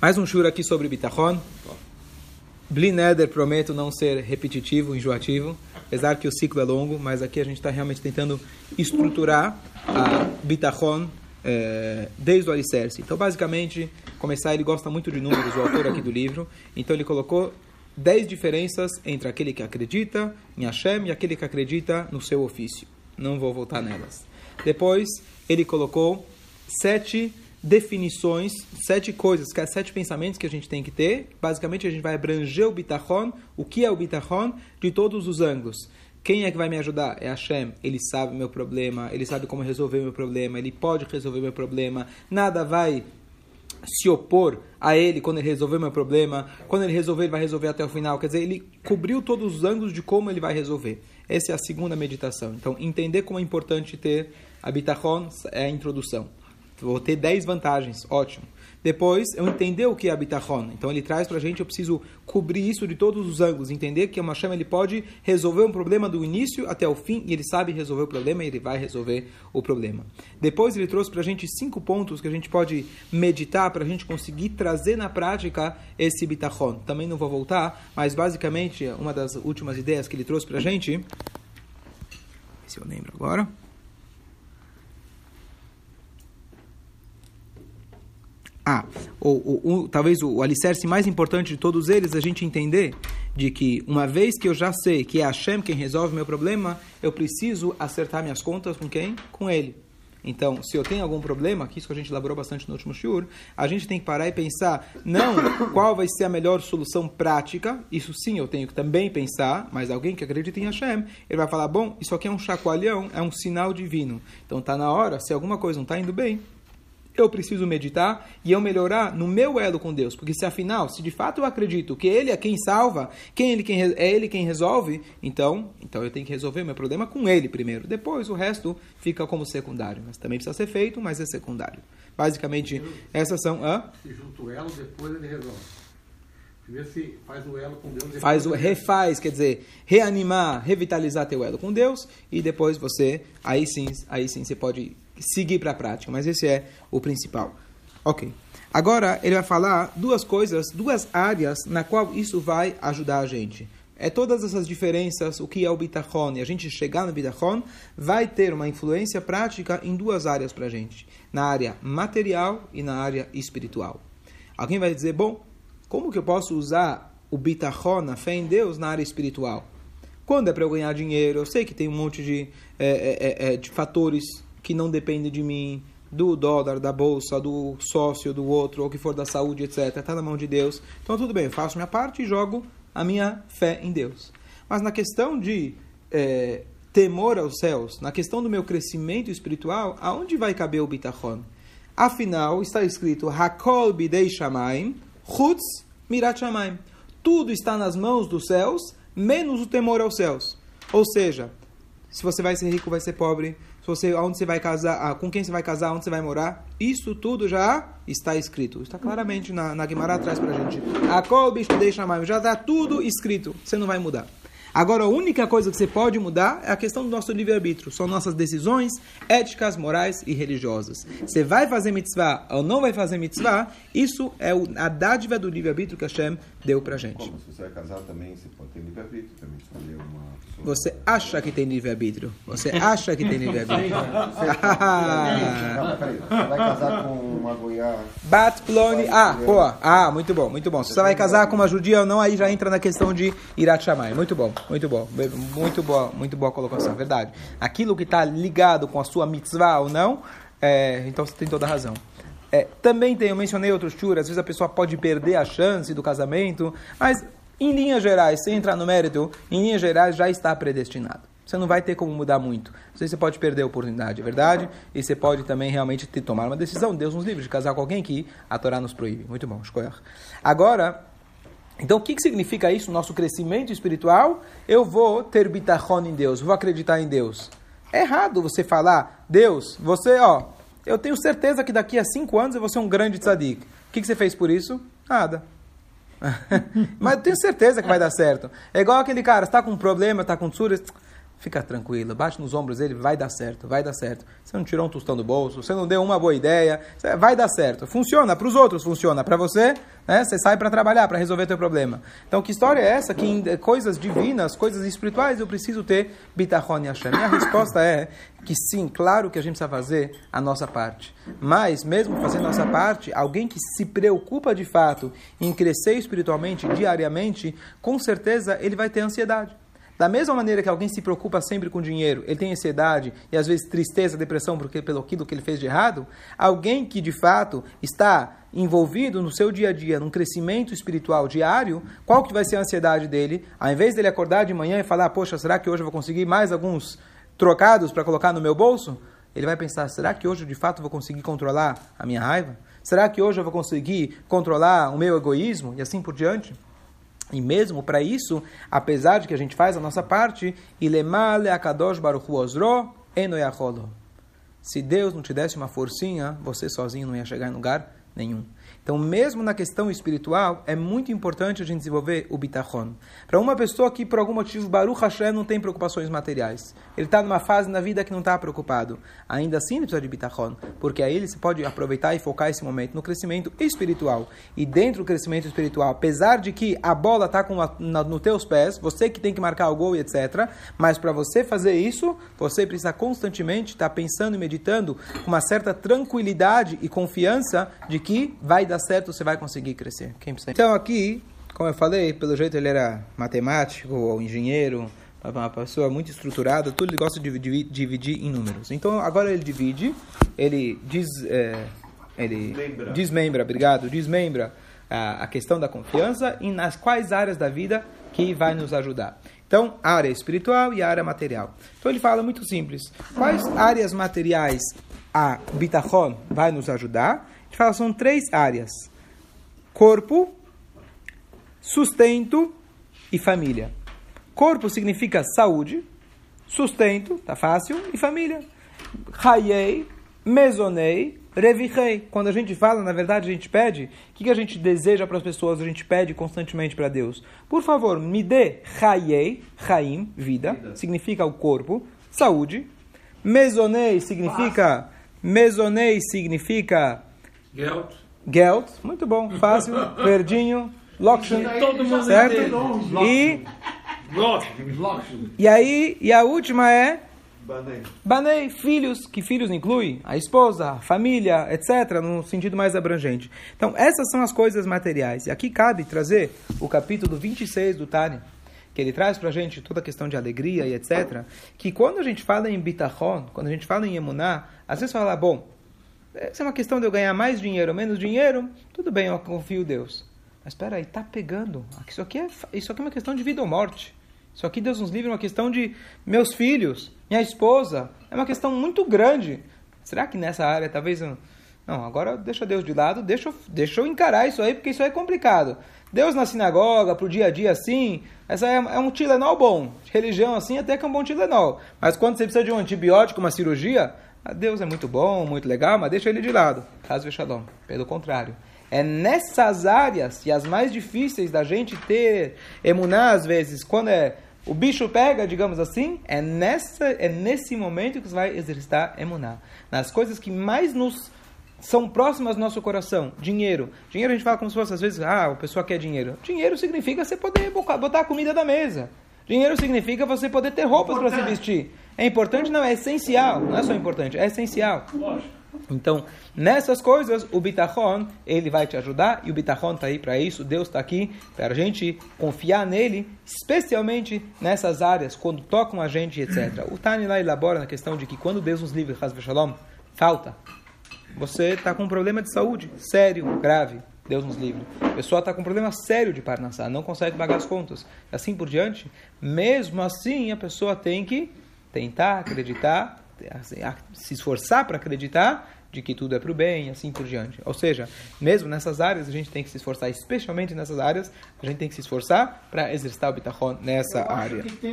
Mais um shur aqui sobre Bitachon. Blineder, prometo não ser repetitivo, enjoativo, apesar que o ciclo é longo, mas aqui a gente está realmente tentando estruturar a Bitachon é, desde o alicerce. Então, basicamente, começar, ele gosta muito de números, o autor aqui do livro, então ele colocou dez diferenças entre aquele que acredita em Hashem e aquele que acredita no seu ofício. Não vou voltar nelas. Depois, ele colocou sete definições, sete coisas, sete pensamentos que a gente tem que ter. Basicamente, a gente vai abranger o bitachon, o que é o bitachon, de todos os ângulos. Quem é que vai me ajudar? É Hashem. Ele sabe meu problema, ele sabe como resolver meu problema, ele pode resolver meu problema. Nada vai se opor a ele quando ele resolver meu problema. Quando ele resolver, ele vai resolver até o final. Quer dizer, ele cobriu todos os ângulos de como ele vai resolver. Essa é a segunda meditação. Então, entender como é importante ter a bitachon é a introdução. Vou ter 10 vantagens, ótimo. Depois, eu entender o que é a bitachon. Então, ele traz para a gente, eu preciso cobrir isso de todos os ângulos. Entender que o Hashem ele pode resolver um problema do início até o fim, e ele sabe resolver o problema, e ele vai resolver o problema. Depois, ele trouxe para a gente cinco pontos que a gente pode meditar para a gente conseguir trazer na prática esse bitachon. Também não vou voltar, mas basicamente, uma das últimas ideias que ele trouxe para a gente, se eu lembro agora... Ah, o, o, o, talvez o, o alicerce mais importante de todos eles a gente entender de que uma vez que eu já sei que é Hashem quem resolve meu problema, eu preciso acertar minhas contas com quem? Com Ele. Então, se eu tenho algum problema, que isso que a gente elaborou bastante no último shur, a gente tem que parar e pensar, não qual vai ser a melhor solução prática, isso sim eu tenho que também pensar, mas alguém que acredita em Hashem, ele vai falar, bom, isso aqui é um chacoalhão, é um sinal divino. Então, está na hora, se alguma coisa não está indo bem, eu preciso meditar e eu melhorar no meu elo com Deus. Porque se afinal, se de fato eu acredito que Ele é quem salva, quem ele quem, é Ele quem resolve, então, então eu tenho que resolver meu problema com Ele primeiro. Depois o resto fica como secundário. Mas também precisa ser feito, mas é secundário. Basicamente, essas são... Ah? Se junta o elo, depois ele resolve. Primeiro se faz o elo com Deus. Faz o refaz, quer dizer, reanimar, revitalizar teu elo com Deus e depois você, aí sim, aí sim você pode seguir para a prática, mas esse é o principal. Ok. Agora ele vai falar duas coisas, duas áreas na qual isso vai ajudar a gente. É todas essas diferenças, o que é o bitachon, e a gente chegar no bitachon, vai ter uma influência prática em duas áreas para a gente. Na área material e na área espiritual. Alguém vai dizer, bom, como que eu posso usar o bitachon, a fé em Deus, na área espiritual? Quando é para eu ganhar dinheiro, eu sei que tem um monte de, é, é, é, de fatores que não depende de mim, do dólar, da bolsa, do sócio, do outro, ou que for da saúde, etc. Está na mão de Deus. Então tudo bem, faço minha parte e jogo a minha fé em Deus. Mas na questão de é, temor aos céus, na questão do meu crescimento espiritual, aonde vai caber o bitachon? Afinal, está escrito Hakol bidei shamaim, chutz mirat shamaim. Tudo está nas mãos dos céus, menos o temor aos céus. Ou seja, se você vai ser rico, vai ser pobre, se você, onde você vai casar, ah, com quem você vai casar, onde você vai morar, isso tudo já está escrito. Está claramente na, na Guimarães atrás para a gente. A Kolbish deixa mais, já está tudo escrito. Você não vai mudar. Agora, a única coisa que você pode mudar é a questão do nosso livre-arbítrio. São nossas decisões éticas, morais e religiosas. Você vai fazer mitzvah ou não vai fazer mitzvah, isso é a dádiva do livre-arbítrio que Hashem deu pra gente. Como? Se você vai casar também, você pode ter livre-arbítrio também. Escolher uma pessoa. Você acha que tem livre-arbítrio. Você acha que tem livre-arbítrio. Você vai casar com uma goiá. Bat Plone. Ah, boa. Ah, muito bom, muito bom. Se você vai casar com uma judia ou não, aí já entra na questão de Irat Shammai. Muito bom, muito bom. Muito boa, muito boa colocação, verdade. Aquilo que está ligado com a sua mitzvah ou não, é, então você tem toda a razão. É, também tem, eu mencionei outros chur, às vezes a pessoa pode perder a chance do casamento, mas em linhas gerais, sem entrar no mérito, em linhas gerais já está predestinado. Você não vai ter como mudar muito. Você pode perder a oportunidade, é verdade? E você pode também realmente ter, tomar uma decisão. Deus nos livre de casar com alguém que a Torá nos proíbe. Muito bom, escolher. Agora, então o que, que significa isso? Nosso crescimento espiritual? Eu vou ter bitachon em Deus, vou acreditar em Deus. É errado você falar, Deus, você, ó, eu tenho certeza que daqui a cinco anos eu vou ser um grande tzadik. O que, que você fez por isso? Nada. Mas eu tenho certeza que vai dar certo. É igual aquele cara, está com um problema, está com tsura. Fica tranquilo, bate nos ombros dele, vai dar certo, vai dar certo. Você não tirou um tostão do bolso, você não deu uma boa ideia, vai dar certo. Funciona, para os outros funciona, para você, né, você sai para trabalhar, para resolver teu problema. Então, que história é essa? Que em coisas divinas, coisas espirituais, eu preciso ter bitachon e Hashem. E a resposta é que sim, claro que a gente precisa fazer a nossa parte. Mas, mesmo fazendo a nossa parte, alguém que se preocupa de fato em crescer espiritualmente diariamente, com certeza ele vai ter ansiedade. Da mesma maneira que alguém se preocupa sempre com dinheiro, ele tem ansiedade e às vezes tristeza, depressão porque pelo aquilo que ele fez de errado, alguém que de fato está envolvido no seu dia a dia, num crescimento espiritual diário, qual que vai ser a ansiedade dele? Ao invés dele acordar de manhã e falar, poxa, será que hoje eu vou conseguir mais alguns trocados para colocar no meu bolso? Ele vai pensar, será que hoje de fato vou conseguir controlar a minha raiva? Será que hoje eu vou conseguir controlar o meu egoísmo? E assim por diante. E mesmo para isso, apesar de que a gente faz a nossa parte, se Deus não te desse uma forcinha, você sozinho não ia chegar em lugar nenhum. Então, mesmo na questão espiritual, é muito importante a gente desenvolver o bitachon. Para uma pessoa que, por algum motivo, Baruch Hashem não tem preocupações materiais, ele está numa fase na vida que não está preocupado, ainda assim ele precisa de bitachon, porque aí ele pode aproveitar e focar esse momento no crescimento espiritual. E dentro do crescimento espiritual, apesar de que a bola está nos teus pés, você que tem que marcar o gol e etc., mas para você fazer isso, você precisa constantemente estar tá pensando e meditando com uma certa tranquilidade e confiança de que vai dar dar certo, você vai conseguir crescer. Então aqui, como eu falei, pelo jeito ele era matemático ou engenheiro, uma pessoa muito estruturada, tudo ele gosta de dividir, dividir em números. Então agora ele divide, ele diz, é, ele desmembra. desmembra, obrigado, desmembra a, a questão da confiança e nas quais áreas da vida que vai nos ajudar. Então, a área espiritual e a área material. Então ele fala muito simples. Quais áreas materiais a bitachon vai nos ajudar? Gente fala são três áreas: corpo, sustento e família. Corpo significa saúde, sustento, tá fácil, e família. Raiei, mesonei, revirei. Quando a gente fala, na verdade, a gente pede, o que, que a gente deseja para as pessoas, a gente pede constantemente para Deus. Por favor, me dê raiei, raim, vida, vida, significa o corpo, saúde. Mesonei significa, mesonei significa Geld. Geld, muito bom, fácil, verdinho, Lokshen, certo? E, e aí, e a última é Banei, filhos, que filhos inclui a esposa, a família, etc., no sentido mais abrangente. Então, essas são as coisas materiais. E aqui cabe trazer o capítulo 26 do Tânia, que ele traz para a gente toda a questão de alegria e etc., que quando a gente fala em bitachon, quando a gente fala em emuná, às vezes fala, bom, se é uma questão de eu ganhar mais dinheiro ou menos dinheiro, tudo bem, eu confio em Deus. Mas espera aí, está pegando. Isso aqui, é, isso aqui é uma questão de vida ou morte. Isso aqui, Deus nos livre, é uma questão de meus filhos, minha esposa. É uma questão muito grande. Será que nessa área talvez... Não, agora deixa Deus de lado, deixa, deixa eu encarar isso aí, porque isso aí é complicado. Deus na sinagoga, pro dia a dia assim, essa é, é um Tilenol bom. Religião assim até que é um bom Tilenol. Mas quando você precisa de um antibiótico, uma cirurgia, ah, Deus é muito bom, muito legal, mas deixa ele de lado. Caso Shalom. Pelo contrário. É nessas áreas e as mais difíceis da gente ter emuná às vezes, quando é o bicho pega, digamos assim, é, nessa, é nesse momento que você vai exercitar emuná. Nas coisas que mais nos são próximas do nosso coração. Dinheiro. Dinheiro a gente fala como se fosse, às vezes, ah, a pessoa quer dinheiro. Dinheiro significa você poder botar a comida da mesa. Dinheiro significa você poder ter roupas para se vestir. É importante? Não, é essencial. Não é só importante, é essencial. Então, nessas coisas, o bitachon, ele vai te ajudar, e o bitachon está aí para isso, Deus está aqui para a gente confiar nele, especialmente nessas áreas, quando tocam a gente, etc. O Tani lá elabora na questão de que quando Deus nos livre, Shalom, falta. Você está com um problema de saúde sério, grave, Deus nos livre. A pessoa está com um problema sério de parnassá, não consegue pagar as contas, assim por diante. Mesmo assim, a pessoa tem que tentar acreditar, assim, se esforçar para acreditar de que tudo é para o bem, assim por diante. Ou seja, mesmo nessas áreas, a gente tem que se esforçar, especialmente nessas áreas, a gente tem que se esforçar para exercitar o bitachon nessa área.